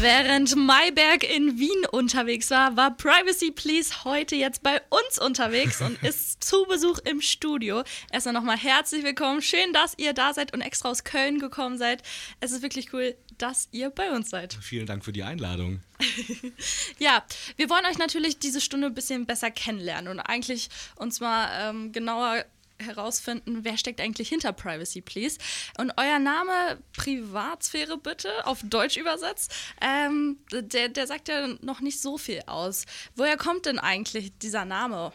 Während Mayberg in Wien unterwegs war, war Privacy Please heute jetzt bei uns unterwegs und ist zu Besuch im Studio. Erstmal nochmal herzlich willkommen. Schön, dass ihr da seid und extra aus Köln gekommen seid. Es ist wirklich cool, dass ihr bei uns seid. Vielen Dank für die Einladung. ja, wir wollen euch natürlich diese Stunde ein bisschen besser kennenlernen und eigentlich uns mal ähm, genauer herausfinden, wer steckt eigentlich hinter Privacy Please. Und euer Name, Privatsphäre bitte, auf Deutsch übersetzt, ähm, der, der sagt ja noch nicht so viel aus. Woher kommt denn eigentlich dieser Name?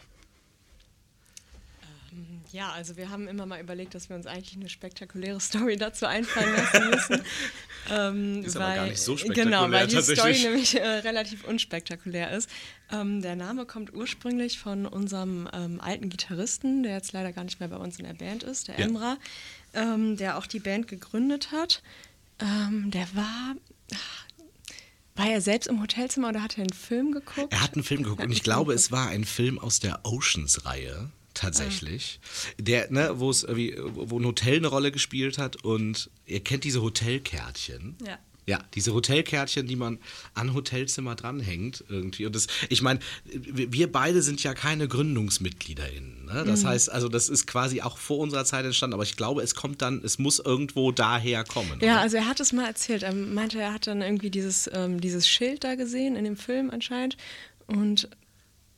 Ja, also wir haben immer mal überlegt, dass wir uns eigentlich eine spektakuläre Story dazu einfallen lassen müssen. ähm, ist weil, aber gar nicht so spektakulär Genau, weil die Story nämlich äh, relativ unspektakulär ist. Ähm, der Name kommt ursprünglich von unserem ähm, alten Gitarristen, der jetzt leider gar nicht mehr bei uns in der Band ist, der ja. Emra, ähm, der auch die Band gegründet hat. Ähm, der war... War er selbst im Hotelzimmer oder hat er einen Film geguckt? Er hat einen Film geguckt und ich glaube, es war ein Film aus der Oceans-Reihe tatsächlich. Ah. Der, ne, wo es wo ein Hotel eine Rolle gespielt hat und ihr kennt diese Hotelkärtchen. Ja. Ja, diese Hotelkärtchen, die man an Hotelzimmer dranhängt irgendwie. Und das, ich meine, wir beide sind ja keine GründungsmitgliederInnen. Ne? Das mhm. heißt, also das ist quasi auch vor unserer Zeit entstanden, aber ich glaube, es kommt dann, es muss irgendwo daher kommen. Ja, oder? also er hat es mal erzählt. Er meinte, er hat dann irgendwie dieses, ähm, dieses Schild da gesehen in dem Film anscheinend. Und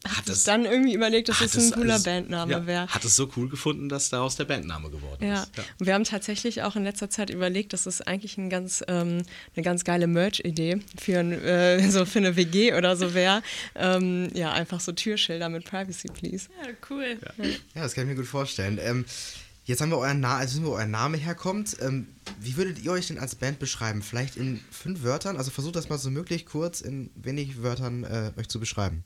hat es dann irgendwie überlegt, dass es ein cooler alles, Bandname ja, wäre. Hat es so cool gefunden, dass daraus der Bandname geworden ja. ist. Ja. Und wir haben tatsächlich auch in letzter Zeit überlegt, dass es eigentlich ein ganz, ähm, eine ganz geile Merch-Idee für, äh, so für eine WG oder so wäre. Ähm, ja, einfach so Türschilder mit Privacy Please. Ja, cool. Ja, das kann ich mir gut vorstellen. Ähm, jetzt haben wir euren Namen, also wissen wir, wo euer Name herkommt. Ähm, wie würdet ihr euch denn als Band beschreiben? Vielleicht in fünf Wörtern? Also versucht das mal so möglich kurz in wenig Wörtern äh, euch zu beschreiben.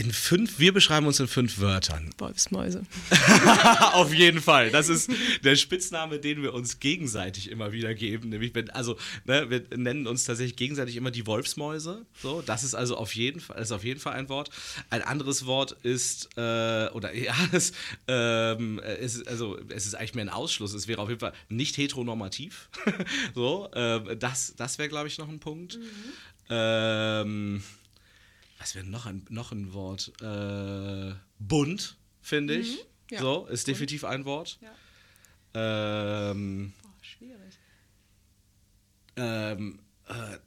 In fünf, wir beschreiben uns in fünf Wörtern. Wolfsmäuse. Auf jeden Fall. Das ist der Spitzname, den wir uns gegenseitig immer wieder geben. Nämlich, wenn, also, ne, wir nennen uns tatsächlich gegenseitig immer die Wolfsmäuse. So, das ist also auf jeden Fall, ist auf jeden Fall ein Wort. Ein anderes Wort ist, äh, oder ja, es, ähm, es, also, es ist eigentlich mehr ein Ausschluss. Es wäre auf jeden Fall nicht heteronormativ. so, äh, das, das wäre, glaube ich, noch ein Punkt. Mhm. Ähm, was wäre noch ein, noch ein Wort? Äh, bunt, finde ich. Mhm, ja. So, ist definitiv ein Wort. Ja. Ähm, Boah, schwierig. Ähm, äh,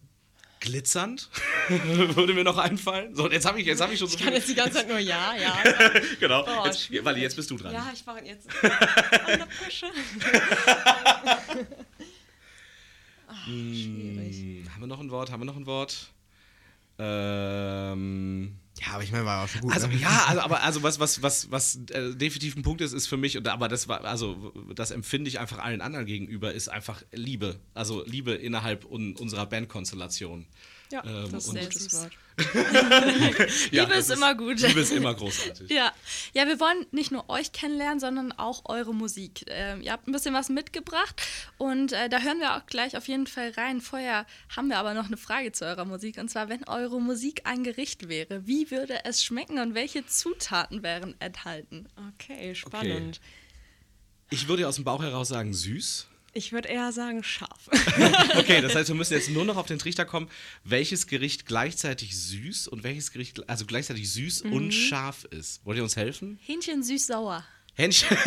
glitzernd würde mir noch einfallen. So, jetzt habe ich, hab ich schon so Ich kann jetzt die ganze Zeit nur ja, ja. genau. Oh, jetzt, weil jetzt bist du dran. Ja, ich mache jetzt eine Pusche. Ach, schwierig. Hm, haben wir noch ein Wort? Haben wir noch ein Wort? Ähm, ja, aber ich meine, war auch schon gut. Also ne? ja, also, aber also was, was, was, was äh, definitiv ein Punkt ist, ist für mich, und, aber das war, also das empfinde ich einfach allen anderen gegenüber, ist einfach Liebe. Also Liebe innerhalb un, unserer Bandkonstellation. Ja, ähm, das ist ein gutes Wort. ja, Liebe ist immer gut. Liebe ist immer großartig. ja. ja, wir wollen nicht nur euch kennenlernen, sondern auch eure Musik. Ähm, ihr habt ein bisschen was mitgebracht und äh, da hören wir auch gleich auf jeden Fall rein. Vorher haben wir aber noch eine Frage zu eurer Musik und zwar, wenn eure Musik ein Gericht wäre, wie würde es schmecken und welche Zutaten wären enthalten? Okay, spannend. Okay. Ich würde aus dem Bauch heraus sagen süß. Ich würde eher sagen scharf. okay, das heißt, wir müssen jetzt nur noch auf den Trichter kommen, welches Gericht gleichzeitig süß und welches Gericht also gleichzeitig süß mhm. und scharf ist. Wollt ihr uns helfen? Hähnchen süß-sauer. Hähnchen.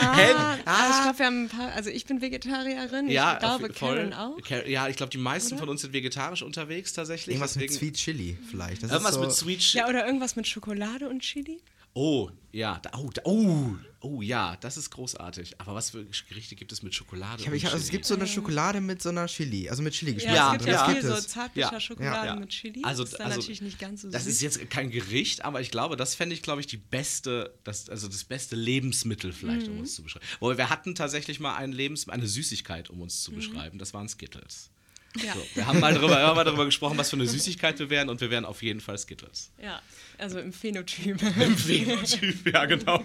Ah, Hähn ah. Ich glaube, wir haben ein paar. Also ich bin Vegetarierin. Ja, ich glaube. Karen auch. Ja, ich glaube, die meisten oder? von uns sind vegetarisch unterwegs tatsächlich. Irgendwas deswegen. mit Sweet Chili vielleicht. Das irgendwas so mit Sweet Chili. Ja, oder irgendwas mit Schokolade und Chili. Oh, ja, oh, oh, oh, ja, das ist großartig. Aber was für Gerichte gibt es mit Schokolade? Ich hab, ich, also es gibt so eine Schokolade mit so einer Chili, also mit Chili geschmack. Ja, es gibt ja, ja viel so Zartbitter-Schokolade ja. mit Chili. Also, das ist dann also, natürlich nicht ganz so Das süß. ist jetzt kein Gericht, aber ich glaube, das fände ich, glaube ich, die beste, das, also das beste Lebensmittel vielleicht, mhm. um uns zu beschreiben. Wobei wir hatten tatsächlich mal ein Lebens eine Süßigkeit, um uns zu mhm. beschreiben. Das waren Skittles. Ja. So, wir haben mal darüber, wir haben mal darüber gesprochen, was für eine Süßigkeit wir wären und wir wären auf jeden Fall Skittles. Ja, also im Phänotyp. Im Phänotyp, ja, genau.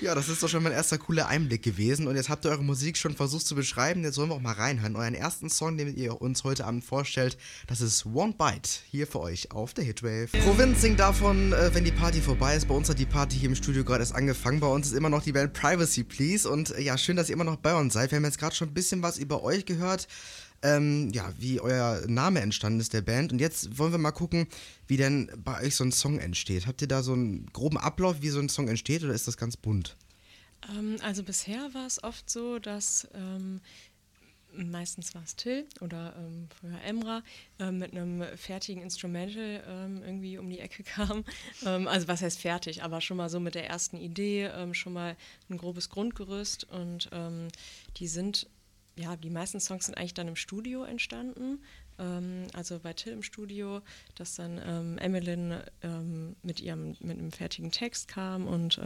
Ja, das ist doch schon mein erster cooler Einblick gewesen. Und jetzt habt ihr eure Musik schon versucht zu beschreiben. Jetzt sollen wir auch mal reinhören. Euren ersten Song, den ihr uns heute Abend vorstellt, das ist One Bite. Hier für euch auf der Hitwave. Provinz singt davon, äh, wenn die Party vorbei ist. Bei uns hat die Party hier im Studio gerade erst angefangen. Bei uns ist immer noch die Band Privacy Please. Und äh, ja, schön, dass ihr immer noch bei uns seid. Wir haben jetzt gerade schon ein bisschen was über euch gehört. Ähm, ja, wie euer Name entstanden ist der Band. Und jetzt wollen wir mal gucken, wie denn bei euch so ein Song entsteht. Habt ihr da so einen groben Ablauf, wie so ein Song entsteht, oder ist das ganz bunt? Ähm, also bisher war es oft so, dass ähm, meistens war es Till oder ähm, früher Emra, ähm, mit einem fertigen Instrumental ähm, irgendwie um die Ecke kam. Ähm, also was heißt fertig, aber schon mal so mit der ersten Idee, ähm, schon mal ein grobes Grundgerüst und ähm, die sind, ja, die meisten Songs sind eigentlich dann im Studio entstanden. also bei Till im Studio, dass dann ähm, Emmeline mit ihrem mit einem fertigen Text kam und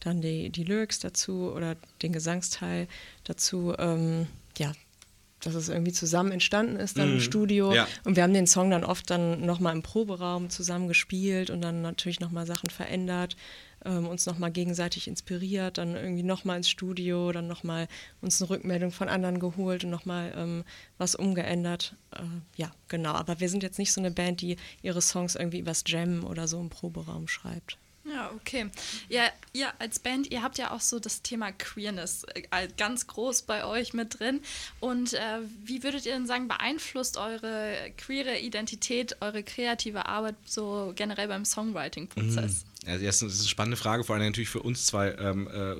dann die, die Lyrics dazu oder den Gesangsteil dazu ja, dass es irgendwie zusammen entstanden ist dann mm, im mhm. Studio. Ja. Und wir haben den Song dann oft dann nochmal im Proberaum zusammen gespielt und dann natürlich nochmal Sachen verändert, ähm, uns nochmal gegenseitig inspiriert, dann irgendwie nochmal ins Studio, dann nochmal uns eine Rückmeldung von anderen geholt und nochmal ähm, was umgeändert. Äh, ja, genau. Aber wir sind jetzt nicht so eine Band, die ihre Songs irgendwie übers Jam oder so im Proberaum schreibt. Ja, okay. Ja, ihr als Band, ihr habt ja auch so das Thema Queerness äh, ganz groß bei euch mit drin. Und äh, wie würdet ihr denn sagen, beeinflusst eure queere Identität, eure kreative Arbeit so generell beim Songwriting-Prozess? Ja, das ist eine spannende Frage, vor allem natürlich für uns zwei. Ähm, äh,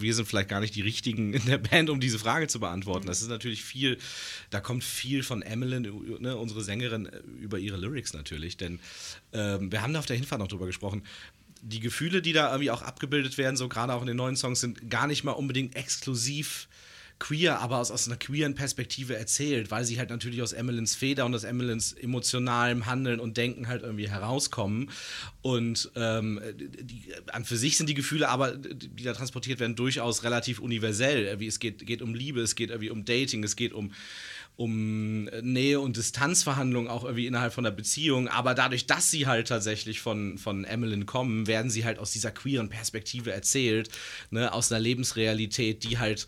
wir sind vielleicht gar nicht die Richtigen in der Band, um diese Frage zu beantworten. Das ist natürlich viel, da kommt viel von Emmeline, ne, unsere Sängerin, äh, über ihre Lyrics natürlich. Denn ähm, wir haben da auf der Hinfahrt noch drüber gesprochen die Gefühle, die da irgendwie auch abgebildet werden, so gerade auch in den neuen Songs, sind gar nicht mal unbedingt exklusiv queer, aber aus, aus einer queeren Perspektive erzählt, weil sie halt natürlich aus Emmelins Feder und aus Emmelins emotionalem Handeln und Denken halt irgendwie herauskommen. Und ähm, die, an für sich sind die Gefühle aber, die da transportiert werden, durchaus relativ universell. Wie es geht, geht um Liebe, es geht irgendwie um Dating, es geht um um Nähe- und Distanzverhandlungen auch irgendwie innerhalb von der Beziehung. Aber dadurch, dass sie halt tatsächlich von, von Emmeline kommen, werden sie halt aus dieser queeren Perspektive erzählt, ne, aus einer Lebensrealität, die halt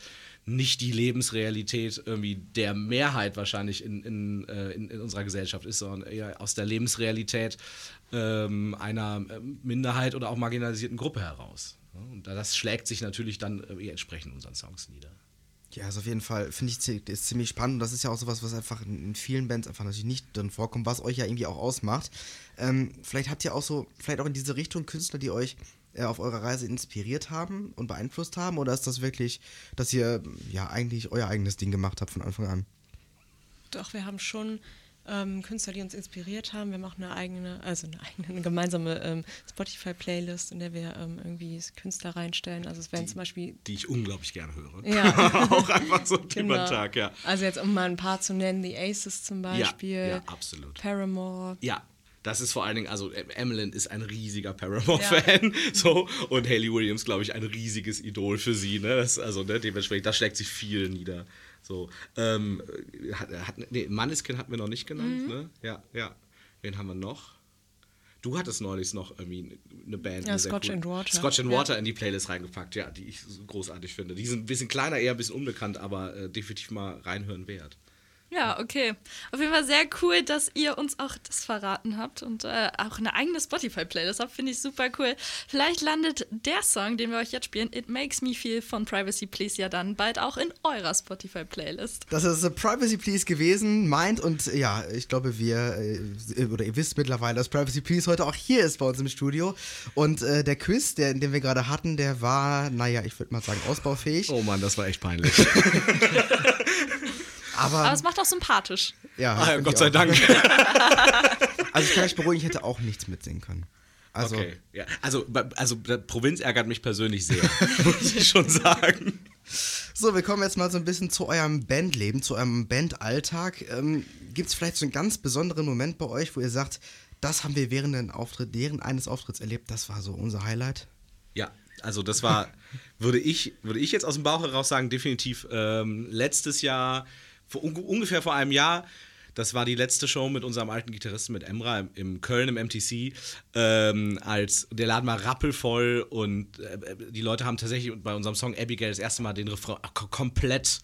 nicht die Lebensrealität irgendwie der Mehrheit wahrscheinlich in, in, äh, in, in unserer Gesellschaft ist, sondern eher aus der Lebensrealität ähm, einer ähm, Minderheit oder auch marginalisierten Gruppe heraus. Und das schlägt sich natürlich dann entsprechend in unseren Songs nieder. Ja, ist auf jeden Fall, finde ich, ist ziemlich spannend. Und das ist ja auch sowas, was einfach in vielen Bands einfach natürlich nicht drin vorkommt, was euch ja irgendwie auch ausmacht. Ähm, vielleicht habt ihr auch so, vielleicht auch in diese Richtung Künstler, die euch äh, auf eurer Reise inspiriert haben und beeinflusst haben? Oder ist das wirklich, dass ihr ja eigentlich euer eigenes Ding gemacht habt von Anfang an? Doch, wir haben schon ähm, Künstler, die uns inspiriert haben. Wir auch eine eigene, also eine eigene, eine gemeinsame ähm, Spotify-Playlist, in der wir ähm, irgendwie Künstler reinstellen. Also es werden zum Beispiel. Die ich unglaublich gerne höre. Ja. auch einfach so genau. Tag, ja. Also jetzt um mal ein paar zu nennen, The Aces zum Beispiel. Ja, ja absolut. Paramore. Ja, das ist vor allen Dingen, also Emmeline ist ein riesiger Paramore-Fan, ja. so und Haley Williams, glaube ich, ein riesiges Idol für sie, ne? Das, also ne, dementsprechend, da schlägt sich viel nieder. So, ähm, hat, hat, nee, Manneskin hatten wir noch nicht genannt, mhm. ne? Ja, ja. Wen haben wir noch? Du hattest neulich noch irgendwie eine Band. Ja, Scotch and Water. Scotch and Water ja. in die Playlist reingepackt, ja, die ich großartig finde. Die sind ein bisschen kleiner, eher ein bisschen unbekannt, aber äh, definitiv mal reinhören wert. Ja, okay. Auf jeden Fall sehr cool, dass ihr uns auch das verraten habt und äh, auch eine eigene Spotify-Playlist habt. Finde ich super cool. Vielleicht landet der Song, den wir euch jetzt spielen, It Makes Me Feel von Privacy Please ja dann bald auch in eurer Spotify-Playlist. Das ist Privacy Please gewesen, meint und ja, ich glaube, wir, äh, oder ihr wisst mittlerweile, dass Privacy Please heute auch hier ist bei uns im Studio. Und äh, der Quiz, der, den wir gerade hatten, der war, naja, ich würde mal sagen, ausbaufähig. Oh Mann, das war echt peinlich. Aber, Aber es macht auch sympathisch. Ja, ah, Gott sei Dank. also ich kann euch beruhigen, ich hätte auch nichts mitsingen können. Also, okay, ja. Also, also Provinz ärgert mich persönlich sehr, muss ich schon sagen. So, wir kommen jetzt mal so ein bisschen zu eurem Bandleben, zu eurem Bandalltag. Ähm, Gibt es vielleicht so einen ganz besonderen Moment bei euch, wo ihr sagt, das haben wir während, Auftritt, während eines Auftritts erlebt, das war so unser Highlight? Ja, also das war, würde ich, würde ich jetzt aus dem Bauch heraus sagen, definitiv ähm, letztes Jahr vor, ungefähr vor einem Jahr. Das war die letzte Show mit unserem alten Gitarristen, mit Emra, im, im Köln im MTC. Ähm, als der Laden war rappelvoll und äh, die Leute haben tatsächlich bei unserem Song Abigail das erste Mal den Refrain komplett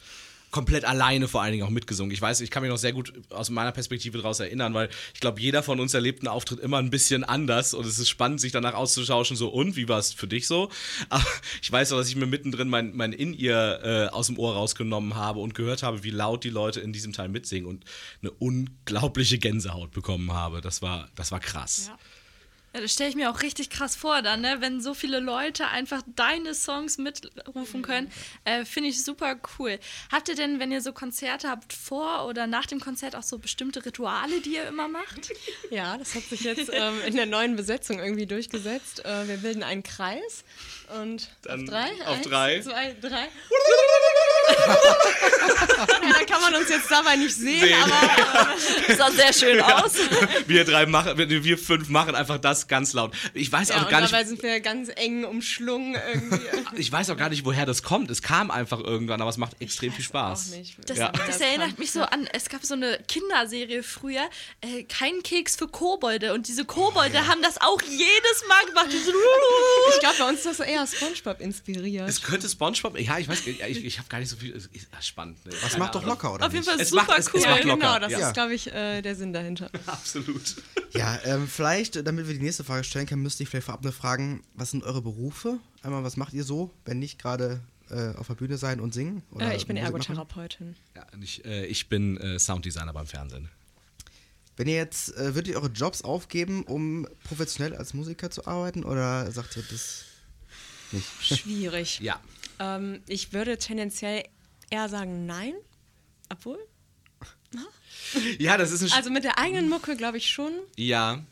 komplett alleine vor allen Dingen auch mitgesungen. Ich weiß, ich kann mich noch sehr gut aus meiner Perspektive daraus erinnern, weil ich glaube, jeder von uns erlebt einen Auftritt immer ein bisschen anders und es ist spannend, sich danach auszutauschen, so und, wie war es für dich so? Aber ich weiß auch, dass ich mir mittendrin mein, mein In-Ear äh, aus dem Ohr rausgenommen habe und gehört habe, wie laut die Leute in diesem Teil mitsingen und eine unglaubliche Gänsehaut bekommen habe. Das war, das war krass. Ja. Ja, das stelle ich mir auch richtig krass vor, dann, ne? wenn so viele Leute einfach deine Songs mitrufen können. Äh, Finde ich super cool. Habt ihr denn, wenn ihr so Konzerte habt, vor oder nach dem Konzert auch so bestimmte Rituale, die ihr immer macht? Ja, das hat sich jetzt ähm, in der neuen Besetzung irgendwie durchgesetzt. Äh, wir bilden einen Kreis und Dann auf drei. auf Eins, drei. Zwei, drei. ja, da kann man uns jetzt dabei nicht sehen, Sehen. aber Das sah sehr schön aus. Wir drei machen, wir, wir fünf machen einfach das ganz laut. Ich weiß ja, auch gar nicht. dabei sind wir ganz eng umschlungen irgendwie. Ich weiß auch gar nicht, woher das kommt. Es kam einfach irgendwann, aber es macht extrem viel Spaß. Auch nicht. Das, Ja. das erinnert mich so an, es gab so eine Kinderserie früher, äh, kein Keks für Kobolde. Und diese Kobolde haben das auch jedes Mal gemacht. Ich glaube, bei uns ist das eher Spongebob inspiriert. Es könnte SpongeBob. Ja, ich weiß, ja, ich, ich habe gar nicht so viel. Es ist ah, spannend. Ne? Das Keine macht doch locker, oder auf jeden? Fall Es super macht- es- es cool. macht locker. Genau, das Ja. ist, glaube ich, äh, der Sinn dahinter. Absolut. Ja, ähm, vielleicht, damit wir die nächste Frage stellen können, müsste ich vielleicht vorab nur fragen, was sind eure Berufe? Einmal, was macht ihr so, wenn nicht gerade äh, auf der Bühne sein und singen? Oder Äh, ich bin Musik machen? Ergotherapeutin. Ja, und ich, äh, ich bin äh, Sounddesigner beim Fernsehen. Wenn ihr jetzt, äh, würdet ihr eure Jobs aufgeben, um professionell als Musiker zu arbeiten? Oder sagt ihr das nicht? Schwierig. Ja. Ähm, ich würde tendenziell eher sagen nein. Obwohl? Ja, das ist ein. Also mit der eigenen Mucke glaube ich schon. ja.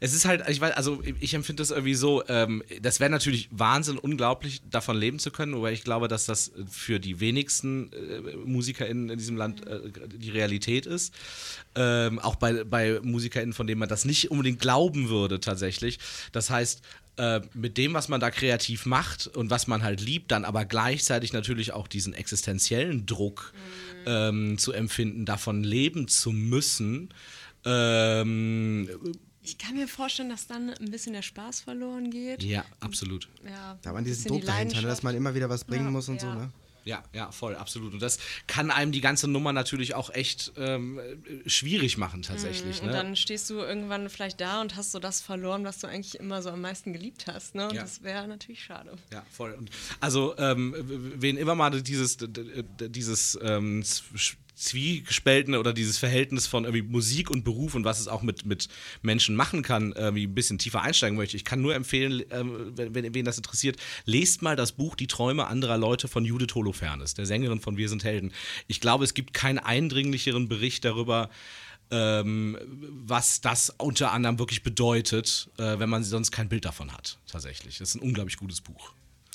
Es ist halt, ich weiß, also ich empfinde das irgendwie so, ähm, das wäre natürlich Wahnsinn, unglaublich davon leben zu können, wobei ich glaube, dass das für die wenigsten äh, MusikerInnen in diesem Land äh, die Realität ist. Ähm, auch bei, bei MusikerInnen, von denen man das nicht unbedingt glauben würde, tatsächlich. Das heißt, äh, mit dem, was man da kreativ macht und was man halt liebt, dann aber gleichzeitig natürlich auch diesen existenziellen Druck ähm, zu empfinden, davon leben zu müssen. Ähm, Ich kann mir vorstellen, dass dann ein bisschen der Spaß verloren geht. ja, absolut. Ja, Da hat man diesen bisschen die Druck dahinter, ne, dass man immer wieder was bringen Ja, muss und so, ja. ne? Ja, ja, voll, absolut. Und das kann einem die ganze Nummer natürlich auch echt ähm, schwierig machen, tatsächlich. Und ne? dann stehst du irgendwann vielleicht da und hast so das verloren, was du eigentlich immer so am meisten geliebt hast. Ne? Und Ja. das wäre natürlich schade. Ja, voll. Und also, ähm, wen immer mal dieses, dieses ähm, zwiegespaltene oder dieses Verhältnis von irgendwie Musik und Beruf und was es auch mit, mit Menschen machen kann, irgendwie ein bisschen tiefer einsteigen möchte. Ich kann nur empfehlen, ähm, wenn, wen das interessiert, lest mal das Buch Die Träume anderer Leute von Judith Holofernes, der Sängerin von Wir sind Helden. Ich glaube, es gibt keinen eindringlicheren Bericht darüber, ähm, was das unter anderem wirklich bedeutet, äh, wenn man sonst kein Bild davon hat, tatsächlich. Das ist ein unglaublich gutes Buch.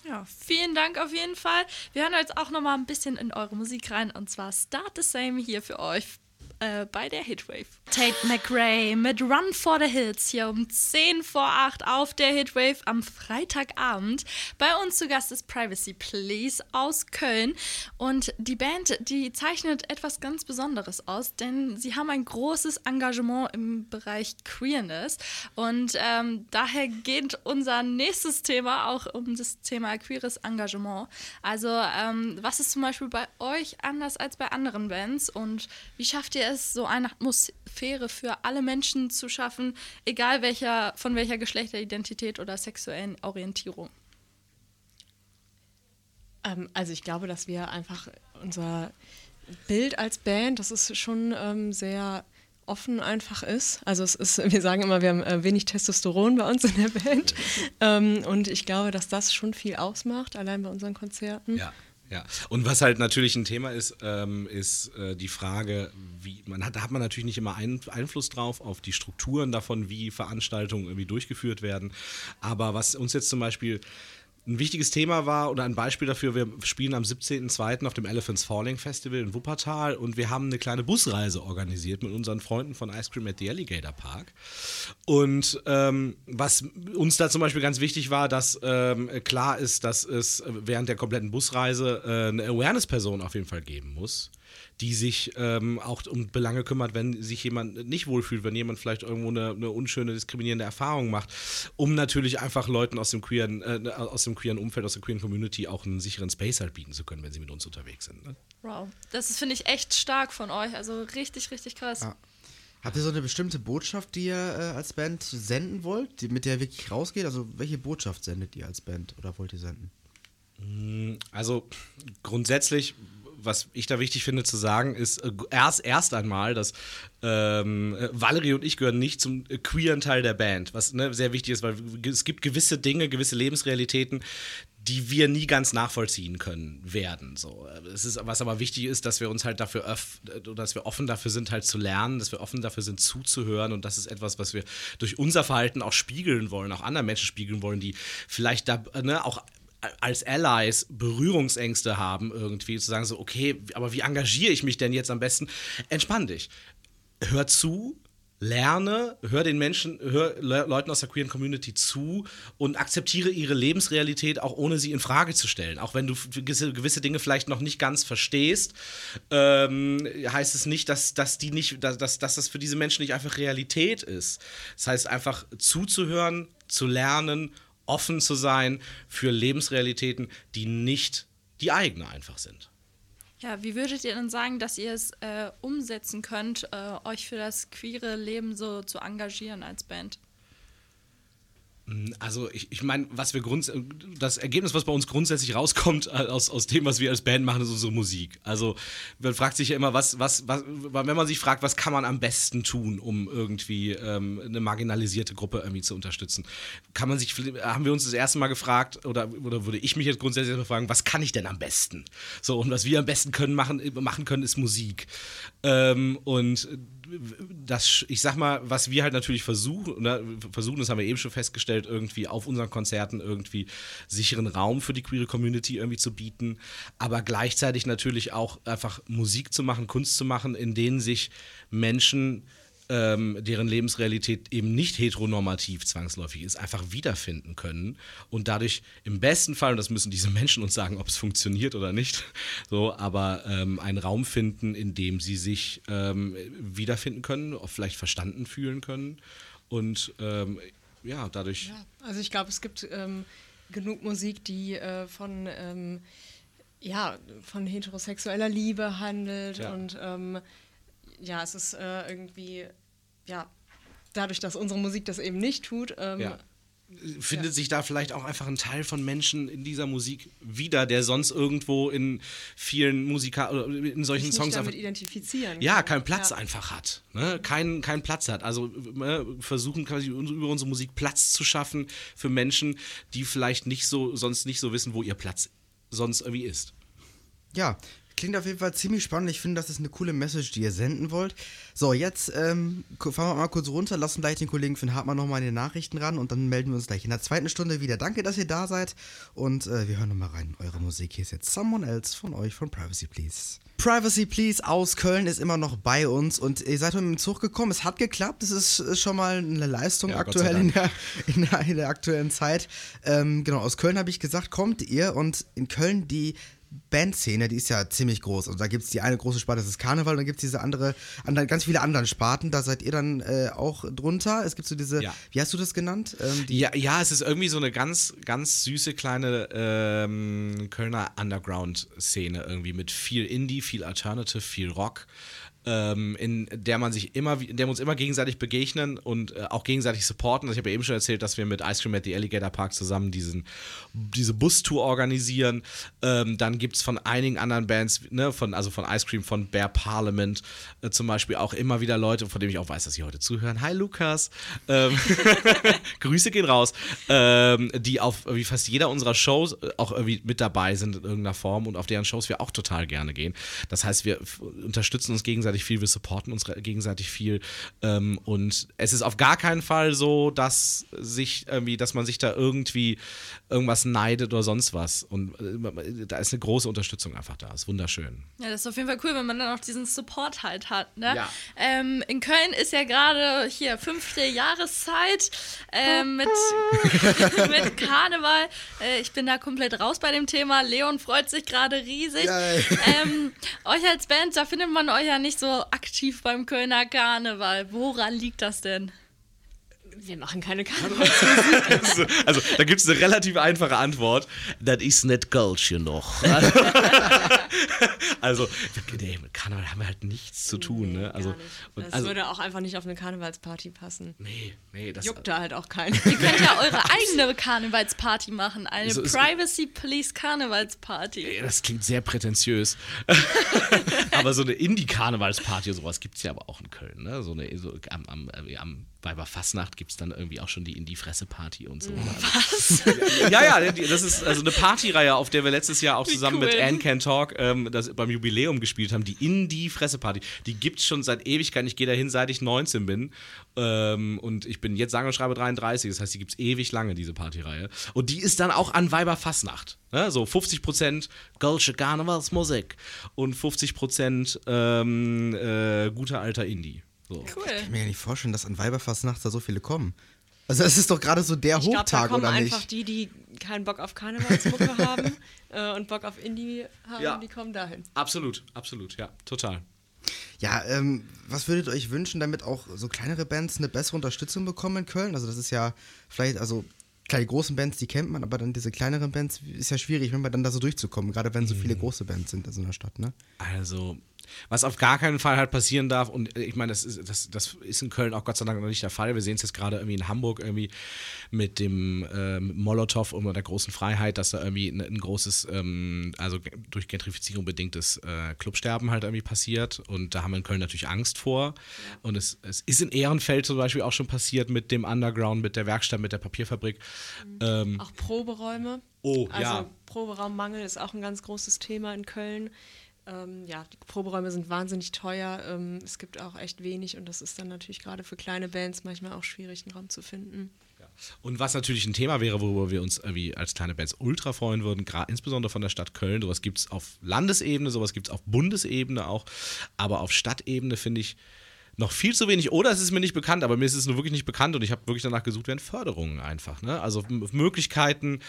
Ja, vielen Dank auf jeden Fall. Wir hören jetzt auch noch mal ein bisschen in eure Musik rein und zwar Start the Same hier für euch äh, bei der Hitwave. Tate McRae mit Run for the Hills hier um 10 vor 8 auf der Hitwave am Freitagabend. Bei uns zu Gast ist Privacy Please aus Köln und die Band, die zeichnet etwas ganz Besonderes aus, denn sie haben ein großes Engagement im Bereich Queerness und ähm, daher geht unser nächstes Thema auch um das Thema queeres Engagement. Also ähm, was ist zum Beispiel bei euch anders als bei anderen Bands und wie schafft ihr es, so eine Atmosphäre für alle Menschen zu schaffen, egal welcher, von welcher Geschlechteridentität oder sexuellen Orientierung? Ähm, also ich glaube, dass wir einfach unser Bild als Band, das ist schon ähm, sehr offen einfach ist. Also es ist, wir sagen immer, wir haben äh, wenig Testosteron bei uns in der Band. ähm, und ich glaube, dass das schon viel ausmacht, allein bei unseren Konzerten. Ja. Ja, und was halt natürlich ein Thema ist, ähm, ist äh, die Frage, wie man hat, da hat man natürlich nicht immer ein, Einfluss drauf auf die Strukturen davon, wie Veranstaltungen irgendwie durchgeführt werden. Aber was uns jetzt zum Beispiel ein wichtiges Thema war oder ein Beispiel dafür, wir spielen am 17.02. auf dem Elephants Falling Festival in Wuppertal und wir haben eine kleine Busreise organisiert mit unseren Freunden von Ice Cream at the Alligator Park. Und ähm, was uns da zum Beispiel ganz wichtig war, dass ähm, klar ist, dass es während der kompletten Busreise äh, eine Awareness-Person auf jeden Fall geben muss die sich ähm, auch um Belange kümmert, wenn sich jemand nicht wohlfühlt, wenn jemand vielleicht irgendwo eine, eine unschöne, diskriminierende Erfahrung macht, um natürlich einfach Leuten aus dem queeren, äh, aus dem queeren Umfeld, aus der queeren Community auch einen sicheren Space halt bieten zu können, wenn sie mit uns unterwegs sind. Ne? Wow, das finde ich echt stark von euch. Also richtig, richtig krass. Ja. Habt ihr so eine bestimmte Botschaft, die ihr äh, als Band senden wollt, die, mit der ihr wirklich rausgeht? Also welche Botschaft sendet ihr als Band oder wollt ihr senden? Also grundsätzlich, was ich da wichtig finde zu sagen, ist äh, erst, erst einmal, dass ähm, Valerie und ich gehören nicht zum äh, queeren Teil der Band, was ne, sehr wichtig ist, weil es gibt gewisse Dinge, gewisse Lebensrealitäten, die wir nie ganz nachvollziehen können werden. So, es ist, was aber wichtig ist, dass wir uns halt dafür öff, dass wir offen dafür sind, halt zu lernen, dass wir offen dafür sind, zuzuhören und das ist etwas, was wir durch unser Verhalten auch spiegeln wollen, auch anderen Menschen spiegeln wollen, die vielleicht da ne, auch als Allies Berührungsängste haben, irgendwie zu sagen, so, okay, aber wie engagiere ich mich denn jetzt am besten? Entspann dich. Hör zu, lerne, hör den Menschen, hör Le Leuten aus der queeren Community zu und akzeptiere ihre Lebensrealität, auch ohne sie in Frage zu stellen. Auch wenn du gewisse, gewisse Dinge vielleicht noch nicht ganz verstehst, ähm, heißt es nicht, dass, dass, die nicht dass, dass das für diese Menschen nicht einfach Realität ist. Das heißt einfach zuzuhören, zu lernen offen zu sein für Lebensrealitäten, die nicht die eigene einfach sind. Ja, wie würdet ihr denn sagen, dass ihr es äh, umsetzen könnt, äh, euch für das queere Leben so zu engagieren als Band? Also ich, ich meine, was wir grund das Ergebnis, was bei uns grundsätzlich rauskommt äh, aus, aus dem, was wir als Band machen, ist unsere Musik. Also man fragt sich ja immer, was, was, was, wenn man sich fragt, was kann man am besten tun, um irgendwie ähm, eine marginalisierte Gruppe irgendwie zu unterstützen, kann man sich, haben wir uns das erste Mal gefragt oder, oder würde ich mich jetzt grundsätzlich fragen, was kann ich denn am besten? So und was wir am besten können machen, machen können, ist Musik. Ähm, und das, ich sag mal, was wir halt natürlich versuchen, ne, versuchen, das haben wir eben schon festgestellt, irgendwie auf unseren Konzerten irgendwie sicheren Raum für die queere Community irgendwie zu bieten, aber gleichzeitig natürlich auch einfach Musik zu machen, Kunst zu machen, in denen sich Menschen ähm, deren Lebensrealität eben nicht heteronormativ zwangsläufig ist, einfach wiederfinden können und dadurch im besten Fall, und das müssen diese Menschen uns sagen, ob es funktioniert oder nicht, so, aber ähm, einen Raum finden, in dem sie sich ähm, wiederfinden können, auch vielleicht verstanden fühlen können und ähm, ja, dadurch. Ja, also ich glaube, es gibt ähm, genug Musik, die äh, von ähm, ja, von heterosexueller Liebe handelt ja. und ja, es ist äh, irgendwie, ja, dadurch, dass unsere Musik das eben nicht tut, ähm, ja. Findet ja. sich da vielleicht auch einfach ein Teil von Menschen in dieser Musik wieder, der sonst irgendwo in vielen Musiker oder in solchen sich Songs damit einfach, identifizieren ja keinen Platz ja. einfach hat, ne? keinen keinen Platz hat. Also äh, versuchen quasi über unsere Musik Platz zu schaffen für Menschen, die vielleicht nicht so sonst nicht so wissen, wo ihr Platz sonst irgendwie ist. Ja, klingt auf jeden Fall ziemlich spannend. Ich finde, das ist eine coole Message, die ihr senden wollt. So, jetzt ähm, fahren wir mal kurz runter, lassen gleich den Kollegen Finn Hartmann nochmal in den Nachrichten ran und dann melden wir uns gleich in der zweiten Stunde wieder. Danke, dass ihr da seid und äh, wir hören nochmal rein. Eure Musik hier ist jetzt Someone Else von euch von Privacy Please. Privacy Please aus Köln ist immer noch bei uns und ihr seid mit dem Zug gekommen. Es hat geklappt. Das ist, ist schon mal eine Leistung ja, aktuell in der, in der, in, der, aktuellen Zeit. Ähm, genau, aus Köln habe ich gesagt, kommt ihr und in Köln die Bandszene, die ist ja ziemlich groß. Und also da gibt es die eine große Sparte, das ist Karneval, und dann gibt es diese andere, andere, ganz viele andere Sparten. Da seid ihr dann äh, auch drunter. Es gibt so diese, ja. wie hast du das genannt? Ähm, ja, ja, es ist irgendwie so eine ganz, ganz süße kleine ähm, Kölner Underground-Szene irgendwie mit viel Indie, viel Alternative, viel Rock ähm, in der man sich immer, in der wir uns immer gegenseitig begegnen und äh, auch gegenseitig supporten. Also ich habe ja eben schon erzählt, dass wir mit Ice Cream at the Alligator Park zusammen diesen, diese Bustour organisieren. Ähm, dann gibt es von einigen anderen Bands, ne, von, also von Ice Cream, von Bear Parliament äh, zum Beispiel auch immer wieder Leute, von denen ich auch weiß, dass sie heute zuhören. Hi Lukas. Ähm, Grüße gehen raus. Ähm, die auf wie fast jeder unserer Shows äh, auch irgendwie mit dabei sind in irgendeiner Form und auf deren Shows wir auch total gerne gehen. Das heißt, wir unterstützen uns gegenseitig gegenseitig viel, wir supporten uns gegenseitig viel. Ähm, und es ist auf gar keinen Fall so, dass sich irgendwie, dass man sich da irgendwie irgendwas neidet oder sonst was. Und äh, da ist eine große Unterstützung einfach da. Ist wunderschön. Ja, das ist auf jeden Fall cool, wenn man dann auch diesen Support halt hat. Ne? Ja. Ähm, in Köln ist ja gerade hier fünfte Jahreszeit ähm, mit, mit Karneval. Äh, ich bin da komplett raus bei dem Thema. Leon freut sich gerade riesig. Ähm, euch als Band, da findet man euch ja nicht so aktiv beim Kölner Karneval. Woran liegt das denn? Wir machen keine Karnevalsmusik. Also, also da gibt es eine relativ einfache Antwort. Das ist nicht Gulch noch. also, nee, mit Karneval haben wir halt nichts zu tun. Ne? Also, Gar nicht. und, das also, würde auch einfach nicht auf eine Karnevalsparty passen. nee, nee, das Juckt da halt auch keinen. Ihr könnt ja eure eigene Karnevalsparty machen. Eine So Privacy Police Karnevalsparty. Ja, Das klingt sehr prätentiös. aber so eine Indie-Karnevalsparty, sowas gibt es ja aber auch in Köln. Ne? So eine, so am, am, am Weiberfastnacht gibt es dann irgendwie auch schon die Indie-Fresse-Party und so. Was? ja, ja, das ist also eine Partyreihe, auf der wir letztes Jahr auch zusammen cool. mit Anne Can Talk ähm, das beim Jubiläum gespielt haben. Die Indie-Fresse-Party. Die gibt es schon seit Ewigkeiten. Ich gehe dahin, seit ich 19 bin. Ähm, und ich bin jetzt sage und schreibe 33. Das heißt, die gibt es ewig lange, diese Partyreihe. Und die ist dann auch an Weiberfastnacht. Ne? So 50% Gölsche Karnevalsmusik und 50% ähm, äh, guter alter Indie. So. Cool. Ich kann mir ja nicht vorstellen, dass an Weiberfastnacht da so viele kommen. Also es ist doch gerade so der Ich da Hochtag, kommen oder einfach nicht? die, die keinen Bock auf Karnevalsmucke haben äh, und Bock auf Indie haben, Ja. die kommen dahin. Absolut, absolut, ja, total. Ja, ähm, was würdet ihr euch wünschen, damit auch so kleinere Bands eine bessere Unterstützung bekommen in Köln? Also das ist ja vielleicht, also klar, die großen Bands, die kennt man, aber dann diese kleineren Bands ist ja schwierig, wenn man dann da so durchzukommen, gerade wenn so viele Mhm. große Bands sind in so einer Stadt, ne? Also, was auf gar keinen Fall halt passieren darf, und äh, ich meine, das ist, das, das ist in Köln auch Gott sei Dank noch nicht der Fall. Wir sehen es jetzt gerade irgendwie in Hamburg irgendwie mit dem ähm, Molotow und der großen Freiheit, dass da irgendwie ein, ein großes, ähm, also durch Gentrifizierung bedingtes äh, Clubsterben halt irgendwie passiert. Und da haben wir in Köln natürlich Angst vor. Und es, es ist in Ehrenfeld zum Beispiel auch schon passiert mit dem Underground, mit der Werkstatt, mit der Papierfabrik. Ähm, Auch Proberäume. Oh, also ja. Proberaummangel ist auch ein ganz großes Thema in Köln. Ähm, ja, die Proberäume sind wahnsinnig teuer. Ähm, es gibt auch echt wenig und das ist dann natürlich gerade für kleine Bands manchmal auch schwierig, einen Raum zu finden. Und was natürlich ein Thema wäre, worüber wir uns irgendwie als kleine Bands ultra freuen würden, gerade insbesondere von der Stadt Köln, sowas gibt es auf Landesebene, sowas gibt es auf Bundesebene auch, aber auf Stadtebene finde ich noch viel zu wenig. Oder es ist mir nicht bekannt, aber mir ist es nur wirklich nicht bekannt und ich habe wirklich danach gesucht, werden Förderungen einfach. Ne? Also Möglichkeiten,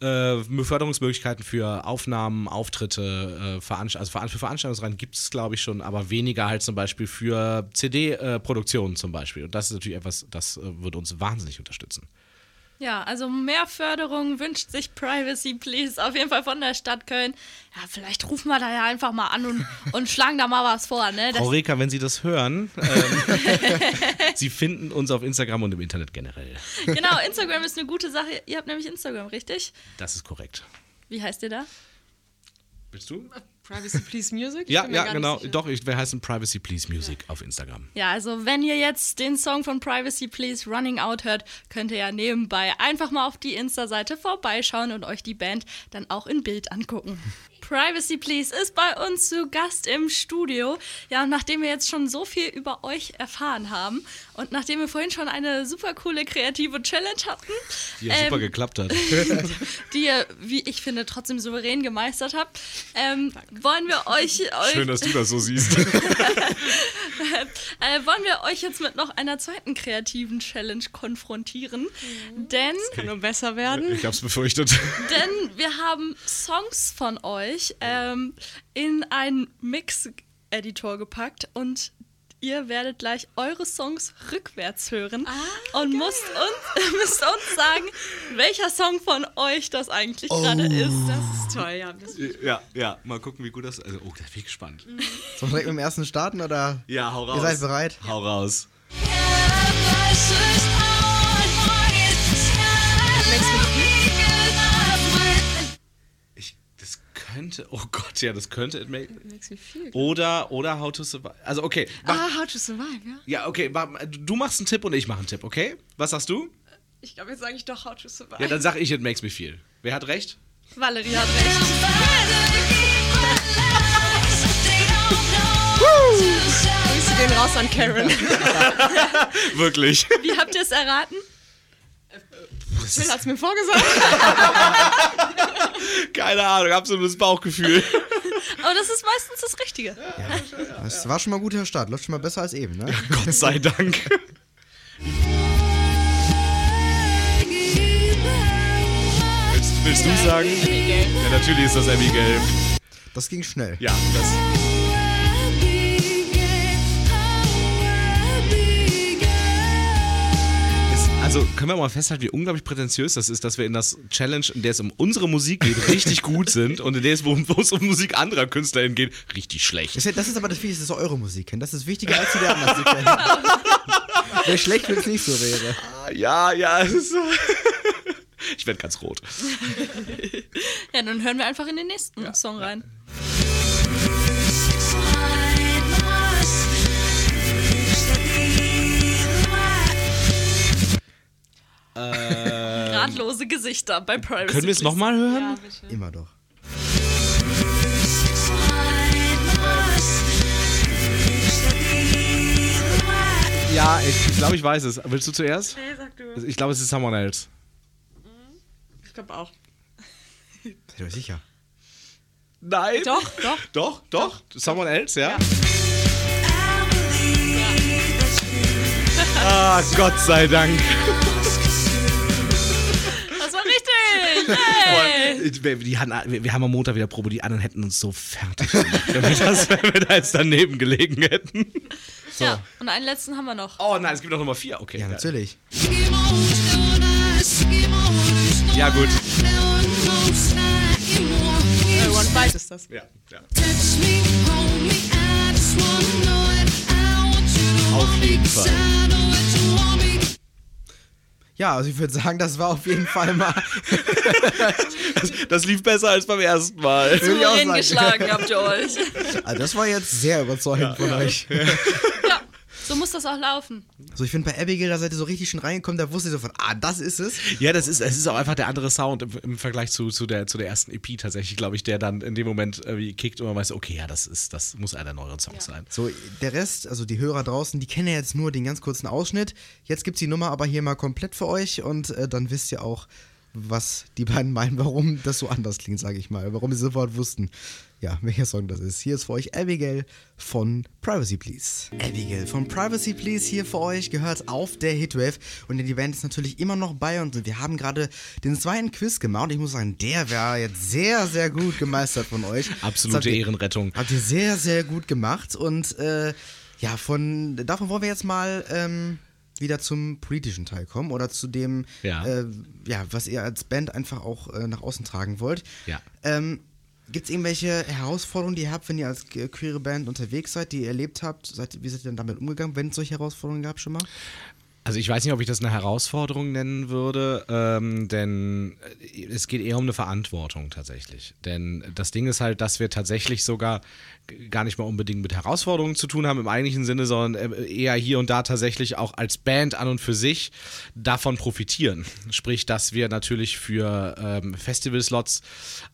äh, Förderungsmöglichkeiten für Aufnahmen, Auftritte, äh, Veranst also für Veranstaltungsreihen gibt es, glaube ich, schon, aber weniger halt zum Beispiel für CD-Produktionen zum Beispiel. Und das ist natürlich etwas, das äh, würde uns wahnsinnig unterstützen. Ja, also mehr Förderung wünscht sich Privacy Please auf jeden Fall von der Stadt Köln. Ja, vielleicht rufen wir da ja einfach mal an und, und schlagen da mal was vor, ne? Das, Frau Reka, wenn Sie das hören, ähm, Sie finden uns auf Instagram und im Internet generell. genau, Instagram ist eine gute Sache. Ihr habt nämlich Instagram, richtig? Das ist korrekt. Wie heißt ihr da? Willst du? Privacy Please Music? Ich Ja, ja, genau. sicher. Doch, ich, wir heißen Privacy Please Music auf Instagram. Ja, also wenn ihr jetzt den Song von Privacy Please Running Out hört, könnt ihr ja nebenbei einfach mal auf die Insta-Seite vorbeischauen und euch die Band dann auch in Bild angucken. Privacy Please ist bei uns zu Gast im Studio. Ja, und nachdem wir jetzt schon so viel über euch erfahren haben und nachdem wir vorhin schon eine super coole kreative Challenge hatten, Die ja super geklappt hat. die ihr, wie ich finde, trotzdem souverän gemeistert habt, ähm, wollen wir euch, euch dass du das so siehst. äh, wollen wir euch jetzt mit noch einer zweiten kreativen Challenge konfrontieren. Denn, Kann nur besser werden. Ich hab's befürchtet. denn wir haben Songs von euch ähm, in einen Mix-Editor gepackt und ihr werdet gleich eure Songs rückwärts hören und müsst uns, müsst uns sagen, welcher Song von euch das eigentlich gerade ist. Das ist toll, ja. Das Ja, ja, mal gucken, wie gut das Also, oh, da bin ich gespannt. Sollen wir direkt mit dem ersten starten oder? Ja, hau raus. Ihr seid bereit? Hau raus. Ich, könnte, oh Gott, ja, das könnte It Make, makes me feel. oder, oder How to Survive. Also, okay, mach, Ah, How to Survive, ja? ja, okay, mach, du machst einen Tipp und ich mache einen Tipp, okay? Was sagst du? Ich glaube, jetzt sage ich doch How to Survive. Ja, dann sag ich, It Makes Me Feel. Wer hat recht? Valerie hat recht. Woo! gehen raus an Karen. Wirklich. Wie habt ihr es erraten? Phil hat's mir vorgesagt. Keine Ahnung, absolutes Bauchgefühl. Aber das ist meistens das Richtige. Das war schon mal ein guter Start. Läuft schon mal besser als eben, ne? Gott sei Dank. Willst, willst du sagen? Ja, natürlich ist das Abigail. Das ging schnell. Ja, das. Also können wir mal festhalten, wie unglaublich prätentiös das ist, dass wir in das Challenge, in der es um unsere Musik geht, richtig gut sind und in der es, wo, wo es um Musik anderer KünstlerInnen geht, richtig schlecht. Das ist, das ist aber das Wichtigste, dass ihr eure Musik kennt. Das ist wichtiger als die der anderen Musik kennen. Wäre schlecht, wenn es nicht so wäre. Ja, ja, es ist so. Ich werde ganz rot. Ja, dann hören wir einfach in den nächsten Song rein. Ratlose Gesichter bei Privacy. Können wir es nochmal hören? Immer doch. Ja, ich, ich glaube, ich weiß es. Willst du zuerst? Nee, sag du. Ich glaube, es ist Someone Else. Ich glaube auch. Seid ihr euch sicher? Nein. Doch, doch. Doch, doch. Someone Else, ja? Ah, Gott sei Dank. Wir, die hatten, wir wir haben am Montag wieder Probe, die anderen hätten uns so fertig gemacht, wenn wir, das, wenn wir da jetzt daneben gelegen hätten. Ja, und einen letzten haben wir noch. Oh nein, es gibt noch Nummer vier. Okay. Ja, natürlich. Ja, gut. Äh, One Bite ist das. Ja, ja. Auf jeden Fall. Ja, also ich würde sagen, das war auf jeden Fall mal. Das, das lief besser als beim ersten Mal. Sagen. geschlagen habt ihr euch. Also das war jetzt sehr überzeugend von euch. Ja, so muss das auch laufen. So, ich finde bei Abigail, da seid ihr so richtig schon reingekommen, da wusste ich so von, ah, das ist es. Ja, das ist, es ist auch einfach der andere Sound im, im Vergleich zu, zu, der, zu der ersten EP tatsächlich, glaube ich, der dann in dem Moment irgendwie kickt und man weiß, okay, ja, das ist, das muss einer der neueren Songs sein. So, der Rest, also die Hörer draußen, die kennen ja jetzt nur den ganz kurzen Ausschnitt. Jetzt gibt's die Nummer aber hier mal komplett für euch und äh, dann wisst ihr auch, was die beiden meinen, warum das so anders klingt, sage ich mal. Warum sie sofort wussten, ja, welcher Song das ist. Hier ist für euch Abigail von Privacy Please. Abigail von Privacy Please hier für euch, gehört auf der Hitwave. Und die Band ist natürlich immer noch bei uns. Und wir haben gerade den zweiten Quiz gemacht. Und ich muss sagen, der war jetzt sehr, sehr gut gemeistert von euch. Absolute habt ihr- Ehrenrettung. Habt ihr sehr, sehr gut gemacht. Und äh, ja, von davon wollen wir jetzt mal ähm, wieder zum politischen Teil kommen oder zu dem, Ja. äh, ja was ihr als Band einfach auch äh, nach außen tragen wollt. Ja. Ähm, Gibt es irgendwelche Herausforderungen, die ihr habt, wenn ihr als que- queere Band unterwegs seid, die ihr erlebt habt? Seid, wie seid ihr denn damit umgegangen, wenn es solche Herausforderungen gab schon mal? Also ich weiß nicht, ob ich das eine Herausforderung nennen würde, ähm, denn es geht eher um eine Verantwortung tatsächlich. Denn das Ding ist halt, dass wir tatsächlich sogar gar nicht mal unbedingt mit Herausforderungen zu tun haben im eigentlichen Sinne, sondern äh, eher hier und da tatsächlich auch als Band an und für sich davon profitieren. Sprich, dass wir natürlich für ähm, Festivalslots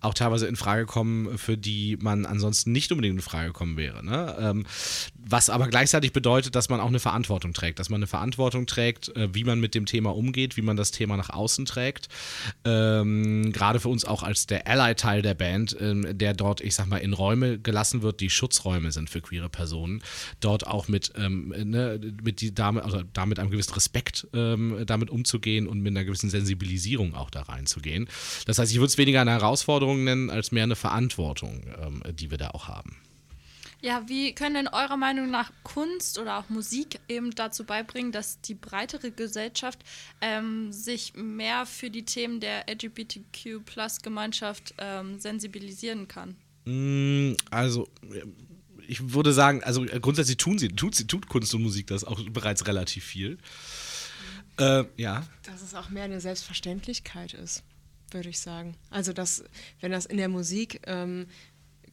auch teilweise in Frage kommen, für die man ansonsten nicht unbedingt in Frage kommen wäre. Ne? Ähm, was aber gleichzeitig bedeutet, dass man auch eine Verantwortung trägt, dass man eine Verantwortung trägt, äh, wie man mit dem Thema umgeht, wie man das Thema nach außen trägt. Ähm, Gerade für uns auch als der Ally-Teil der Band, ähm, der dort, ich sag mal, in Räume gelassen wird, die Schutzräume sind für queere Personen, dort auch mit, ähm, ne, mit die damit, also damit einem gewissen Respekt ähm, damit umzugehen und mit einer gewissen Sensibilisierung auch da reinzugehen. Das heißt, ich würde es weniger eine Herausforderung nennen, als mehr eine Verantwortung, ähm, die wir da auch haben. Ja, wie können denn eurer Meinung nach Kunst oder auch Musik eben dazu beibringen, dass die breitere Gesellschaft ähm, sich mehr für die Themen der LGBTQ-Plus-Gemeinschaft ähm, sensibilisieren kann? Mm, Also, ich würde sagen, also äh, grundsätzlich tun sie, tut, sie, tut Kunst und Musik das auch bereits relativ viel. Äh, ja. Dass es auch mehr eine Selbstverständlichkeit ist, würde ich sagen. Also, dass, wenn das in der Musik ähm,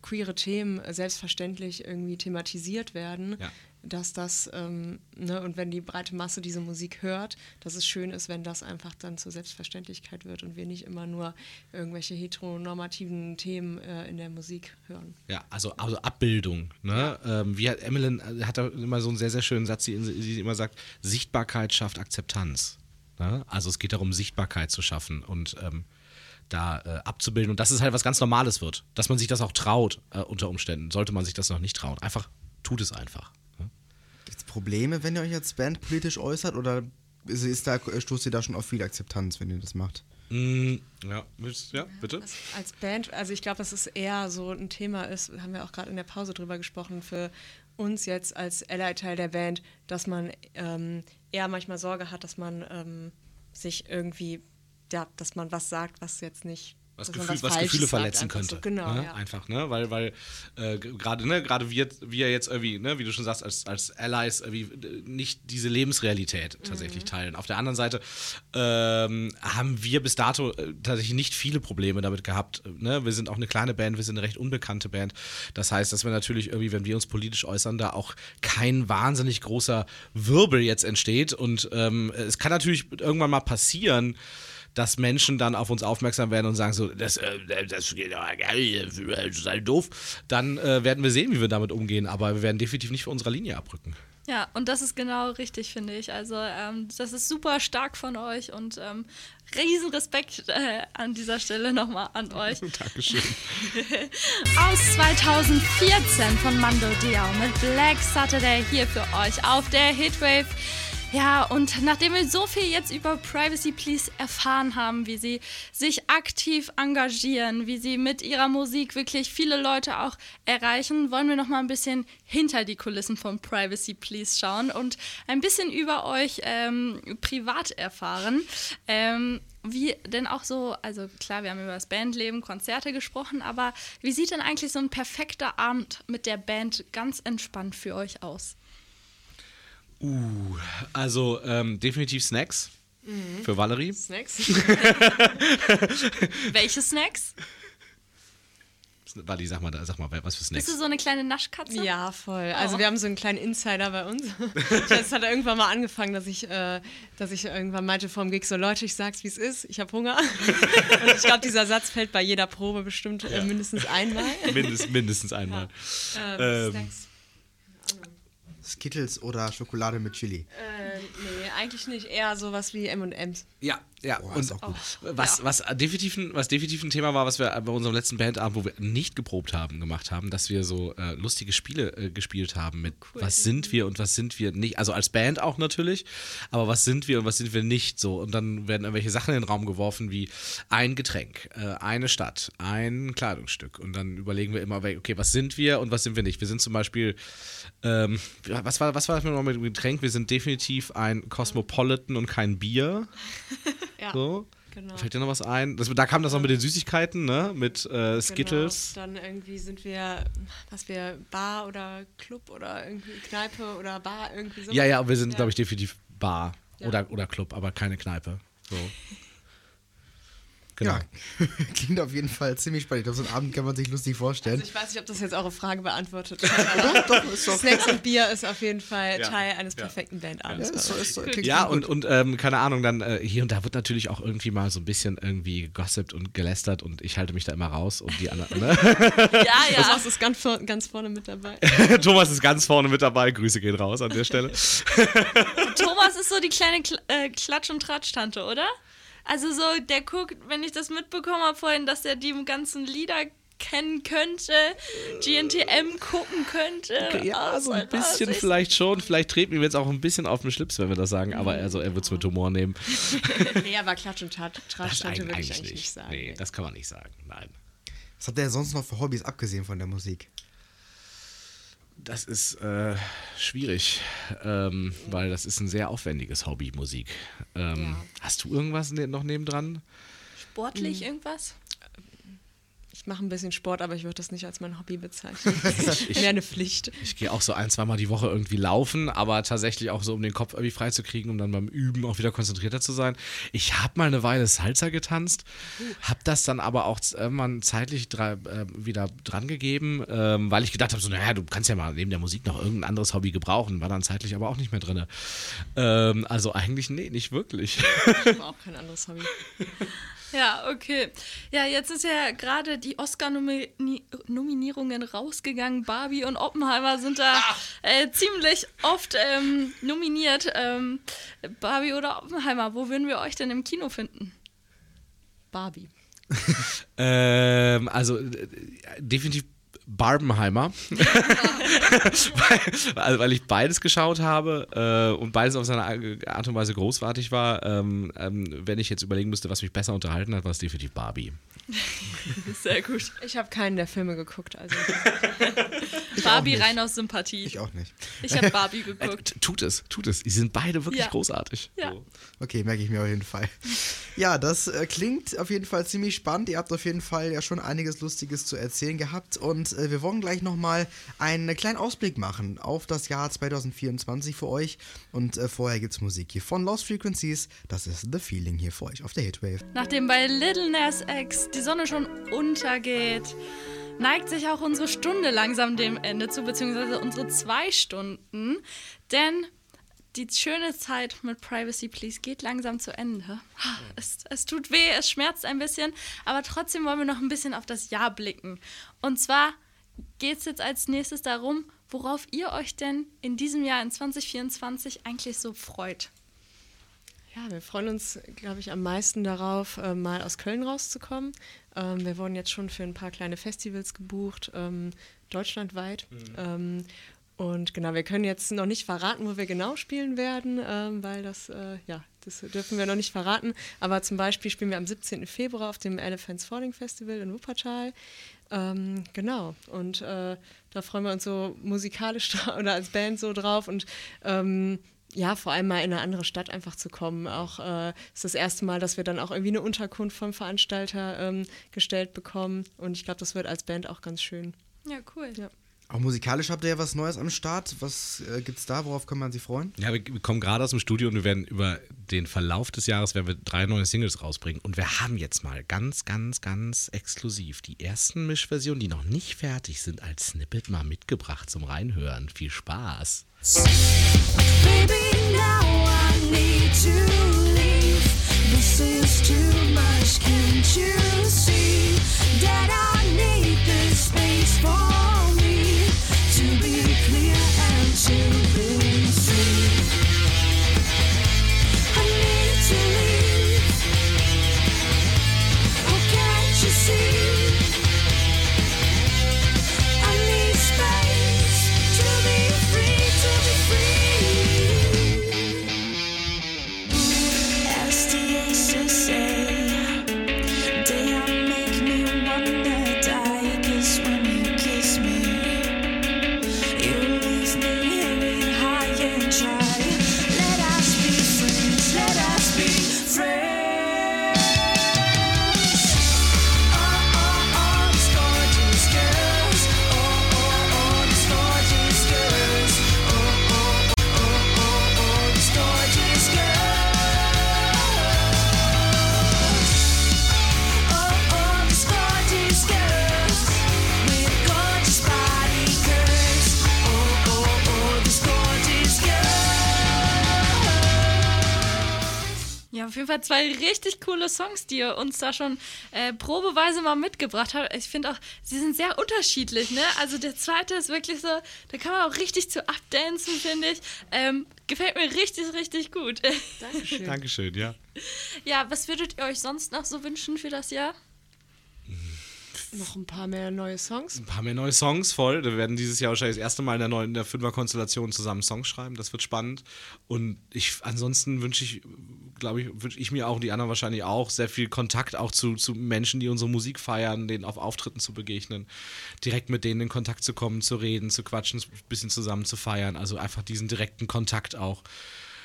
queere Themen selbstverständlich irgendwie thematisiert werden, Ja. dass das, ähm, ne, und wenn die breite Masse diese Musik hört, dass es schön ist, wenn das einfach dann zur Selbstverständlichkeit wird und wir nicht immer nur irgendwelche heteronormativen Themen äh, in der Musik hören. Ja, also, also Abbildung. Ne? Ähm, wie hat Emmeline äh, hat da immer so einen sehr, sehr schönen Satz, die, die immer sagt, Sichtbarkeit schafft Akzeptanz. Ne? Also es geht darum, Sichtbarkeit zu schaffen und ähm, da äh, abzubilden und dass es halt was ganz Normales wird. Dass man sich das auch traut äh, unter Umständen. Sollte man sich das noch nicht trauen. Einfach tut es einfach. Ne? Gibt es Probleme, wenn ihr euch als Band politisch äußert oder ist, ist da, stoßt ihr da schon auf viel Akzeptanz, wenn ihr das macht? Mm, ja, ja, bitte. Als, als Band, also ich glaube, dass es eher so ein Thema ist, haben wir auch gerade in der Pause drüber gesprochen, für uns jetzt als Ally-Teil der Band, dass man ähm, eher manchmal Sorge hat, dass man ähm, sich irgendwie, ja, dass man was sagt, was jetzt nicht. was, Gefühl, was Falsches Gefühle sagt, verletzen einfach könnte. So. Genau, ne? ja. Einfach, ne? Weil, weil äh, gerade, ne, gerade wir, wir jetzt irgendwie, ne, wie du schon sagst, als, als Allies irgendwie äh, nicht diese Lebensrealität tatsächlich Mhm. teilen. Auf der anderen Seite ähm, haben wir bis dato äh, tatsächlich nicht viele Probleme damit gehabt. äh, Ne? Wir sind auch eine kleine Band, wir sind eine recht unbekannte Band. Das heißt, dass wir natürlich irgendwie, wenn wir uns politisch äußern, da auch kein wahnsinnig großer Wirbel jetzt entsteht. Und ähm, es kann natürlich irgendwann mal passieren, dass Menschen dann auf uns aufmerksam werden und sagen so, das, äh, das geht aber gar nicht, das ist halt doof, dann äh, werden wir sehen, wie wir damit umgehen, aber wir werden definitiv nicht von unserer Linie abrücken. Ja, und das ist genau richtig, finde ich. Also ähm, das ist super stark von euch und ähm, riesen Respekt äh, an dieser Stelle nochmal an euch. Dankeschön. Aus 2014 von Mando Diao mit Black Saturday hier für euch auf der Hitwave. Ja, und nachdem wir so viel jetzt über Privacy Please erfahren haben, wie sie sich aktiv engagieren, wie sie mit ihrer Musik wirklich viele Leute auch erreichen, wollen wir noch mal ein bisschen hinter die Kulissen von Privacy Please schauen und ein bisschen über euch ähm, privat erfahren. Ähm, wie denn auch so, also klar, wir haben über das Bandleben, Konzerte gesprochen, aber wie sieht denn eigentlich so ein perfekter Abend mit der Band ganz entspannt für euch aus? Uh, also ähm, definitiv Snacks für Valerie. Snacks? Welche Snacks? Valerie, sag mal, da- sag mal, was für Snacks? Bist du so eine kleine Naschkatze? Ja, voll. Also Oh. wir haben so einen kleinen Insider bei uns. Es hat irgendwann mal angefangen, dass ich, äh, dass ich irgendwann meinte vorm Gig so, Leute, ich sag's, wie es ist, ich habe Hunger. Und ich glaube, dieser Satz fällt bei jeder Probe bestimmt äh, mindestens einmal. Mindest, mindestens einmal. Ähm, Ähm, Snacks. Skittles oder Schokolade mit Chili? Äh, nee, eigentlich nicht. Eher sowas wie M&M's. Ja, ja. Boah, und ist auch gut. was, was, definitiv ein, was definitiv ein Thema war, was wir bei unserem letzten Bandabend, wo wir nicht geprobt haben, gemacht haben, dass wir so äh, lustige Spiele äh, gespielt haben mit was sind wir und was sind wir nicht. Also als Band auch natürlich, aber was sind wir und was sind wir nicht so. Und dann werden irgendwelche Sachen in den Raum geworfen wie ein Getränk, äh, eine Stadt, ein Kleidungsstück. Und dann überlegen wir immer, okay, was sind wir und was sind wir nicht. Wir sind zum Beispiel, ähm, was war, was war das noch mit dem Getränk? Wir sind definitiv ein Cosmopolitan und kein Bier. Ja, So. genau. Fällt dir noch was ein? Das, da kam das auch mit den Süßigkeiten, ne? Mit äh, Skittles. Genau. Dann irgendwie sind wir, was wir, Bar oder Club oder irgendwie Kneipe oder Bar, irgendwie so. Ja, ja, aber wir sind, Ja. glaube ich, definitiv Bar Ja. oder, oder Club, aber keine Kneipe. So. Genau. Ja, klingt auf jeden Fall ziemlich spannend. Ich glaube, so einen Abend kann man sich lustig vorstellen. Also ich weiß nicht, ob das jetzt eure Frage beantwortet hat. doch, ist doch. Snacks und Bier ist auf jeden Fall Ja. Teil eines Ja. perfekten Ja, Bandabends. ist, so- ist, so- Ja, und, und ähm, keine Ahnung, dann äh, hier und da wird natürlich auch irgendwie mal so ein bisschen irgendwie gegossipt und gelästert und ich halte mich da immer raus und die anderen, ne? Ja, ja. Thomas ist ganz, vor, ganz vorne mit dabei. Thomas ist ganz vorne mit dabei, Grüße gehen raus an der Stelle. Thomas ist so die kleine Kl äh, Klatsch- und Tratsch-Tante, oder? Also so, der guckt, wenn ich das mitbekommen habe vorhin, dass er die ganzen Lieder kennen könnte, GNTM gucken könnte. Ja, aus- so ein bisschen vielleicht schon. Vielleicht treten wir jetzt auch ein bisschen auf den Schlips, wenn wir das sagen, aber also, er wird es mit Humor nehmen. nee, aber Klatsch und Tat- Das Tratsch-Tante würde ich eigentlich eigentlich nicht sagen. Nee, das kann man nicht sagen. Nein. Was habt ihr sonst noch für Hobbys, abgesehen von der Musik? Das ist äh, schwierig, ähm, weil das ist ein sehr aufwendiges Hobby, Musik. Ähm, Ja. Hast du irgendwas ne noch nebendran? Sportlich irgendwas? Ich mache ein bisschen Sport, aber ich würde das nicht als mein Hobby bezeichnen. Mehr eine Pflicht. Ich gehe auch so ein, zweimal die Woche irgendwie laufen, aber tatsächlich auch so, um den Kopf irgendwie frei zu kriegen, um dann beim Üben auch wieder konzentrierter zu sein. Ich habe mal eine Weile Salsa getanzt, habe das dann aber auch irgendwann zeitlich dra äh, wieder dran gegeben, ähm, weil ich gedacht habe, so, naja, du kannst ja mal neben der Musik noch irgendein anderes Hobby gebrauchen, war dann zeitlich aber auch nicht mehr drin. Ähm, also eigentlich, nee, nicht wirklich. Ich habe auch kein anderes Hobby. Ja, okay. Ja, jetzt ist ja gerade die Oscar-Nominierungen rausgegangen. Barbie und Oppenheimer sind da äh, ziemlich oft ähm, nominiert. Ähm, Barbie oder Oppenheimer, wo würden wir euch denn im Kino finden? Barbie. ähm, also äh, definitiv Barbenheimer, weil, also, weil ich beides geschaut habe äh, und beides auf seine Art und Weise großartig war. Ähm, ähm, wenn ich jetzt überlegen müsste, was mich besser unterhalten hat, war es definitiv Barbie. Sehr gut. Ich habe keinen der Filme geguckt. Also. Barbie rein aus Sympathie. Ich auch nicht. Ich habe Barbie geguckt. Äh, tut es, tut es. Die sind beide wirklich Ja. großartig. Ja. So. Okay, merke ich mir auf jeden Fall. Ja, das äh, klingt auf jeden Fall ziemlich spannend. Ihr habt auf jeden Fall ja schon einiges Lustiges zu erzählen gehabt und wir wollen gleich nochmal einen kleinen Ausblick machen auf das Jahr 2024 für euch. Und äh, vorher gibt's Musik hier von Lost Frequencies. Das ist The Feeling hier für euch auf der Hitwave. Nachdem bei Little Nas X die Sonne schon untergeht, neigt sich auch unsere Stunde langsam dem Ende zu, beziehungsweise unsere zwei Stunden. Denn die schöne Zeit mit Privacy Please geht langsam zu Ende. Es, es tut weh, es schmerzt ein bisschen, aber trotzdem wollen wir noch ein bisschen auf das Jahr blicken. Und zwar geht es jetzt als nächstes darum, worauf ihr euch denn in diesem Jahr, in 2024, eigentlich so freut. Ja, wir freuen uns, glaube ich, am meisten darauf, äh, mal aus Köln rauszukommen. Ähm, wir wurden jetzt schon für ein paar kleine Festivals gebucht, ähm, deutschlandweit. Ähm, und genau, wir können jetzt noch nicht verraten, wo wir genau spielen werden, ähm, weil das, äh, ja, das dürfen wir noch nicht verraten. Aber zum Beispiel spielen wir am 17. Februar auf dem Elephants Falling Festival in Wuppertal. Ähm, genau, und äh, da freuen wir uns so musikalisch oder als Band so drauf und ähm, ja, vor allem mal in eine andere Stadt einfach zu kommen. Auch äh, ist das erste Mal, dass wir dann auch irgendwie eine Unterkunft vom Veranstalter ähm, gestellt bekommen. Und ich glaube, das wird als Band auch ganz schön. Ja, cool. Ja. Auch musikalisch habt ihr ja was Neues am Start. Was äh, gibt's da? Worauf kann man sich freuen? Ja, wir wir kommen gerade aus dem Studio und wir werden über den Verlauf des Jahres werden wir drei neue Singles rausbringen. Und wir haben jetzt mal ganz, ganz, ganz exklusiv die ersten Mischversionen, die noch nicht fertig sind, als Snippet mal mitgebracht zum Reinhören. Viel Spaß. Baby, now I need to leave. This is too much. Can't you see that I need this space for to be clear and to be Ja, zwei richtig coole Songs, die ihr uns da schon äh, probeweise mal mitgebracht habt. Ich finde auch, sie sind sehr unterschiedlich, ne? Also der zweite ist wirklich so, da kann man auch richtig zu abdancen, finde ich. Ähm, gefällt mir richtig, richtig gut. Dankeschön. Dankeschön, ja. ja, was würdet ihr euch sonst noch so wünschen für das Jahr? Noch ein paar mehr neue Songs. Ein paar mehr neue Songs voll. Wir werden dieses Jahr wahrscheinlich das erste Mal in der neuen, in der Fünfer-Konstellation zusammen Songs schreiben. Das wird spannend. Und ich, ansonsten wünsche ich, glaube ich, wünsche ich mir auch und die anderen wahrscheinlich auch sehr viel Kontakt auch zu, zu Menschen, die unsere Musik feiern, denen auf Auftritten zu begegnen, direkt mit denen in Kontakt zu kommen, zu reden, zu quatschen, ein bisschen zusammen zu feiern. Also einfach diesen direkten Kontakt auch.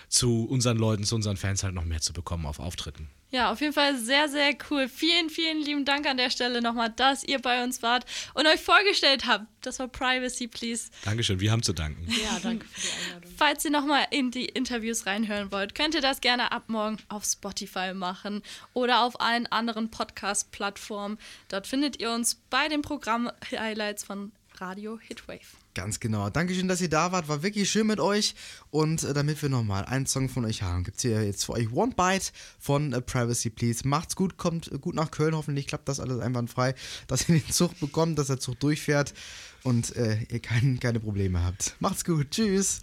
Zu unseren Leuten, zu unseren Fans halt noch mehr zu bekommen auf Auftritten. Ja, auf jeden Fall sehr, sehr cool. Vielen, vielen lieben Dank an der Stelle nochmal, dass ihr bei uns wart und euch vorgestellt habt. Das war Privacy, please. Dankeschön, wir haben zu danken. Ja, danke für die Einladung. Falls ihr nochmal in die Interviews reinhören wollt, könnt ihr das gerne ab morgen auf Spotify machen oder auf allen anderen Podcast-Plattformen. Dort findet ihr uns bei den Programm-Highlights von Radio Hitwave. Ganz genau. Dankeschön, dass ihr da wart. War wirklich schön mit euch. Und äh, damit wir nochmal einen Song von euch haben, gibt es hier jetzt für euch One Bite von äh, Privacy Please. Macht's gut, kommt äh, gut nach Köln. Hoffentlich klappt das alles einwandfrei, dass ihr den Zug bekommt, dass der Zug durchfährt und ihr kein, keine Probleme habt. Macht's gut. Tschüss.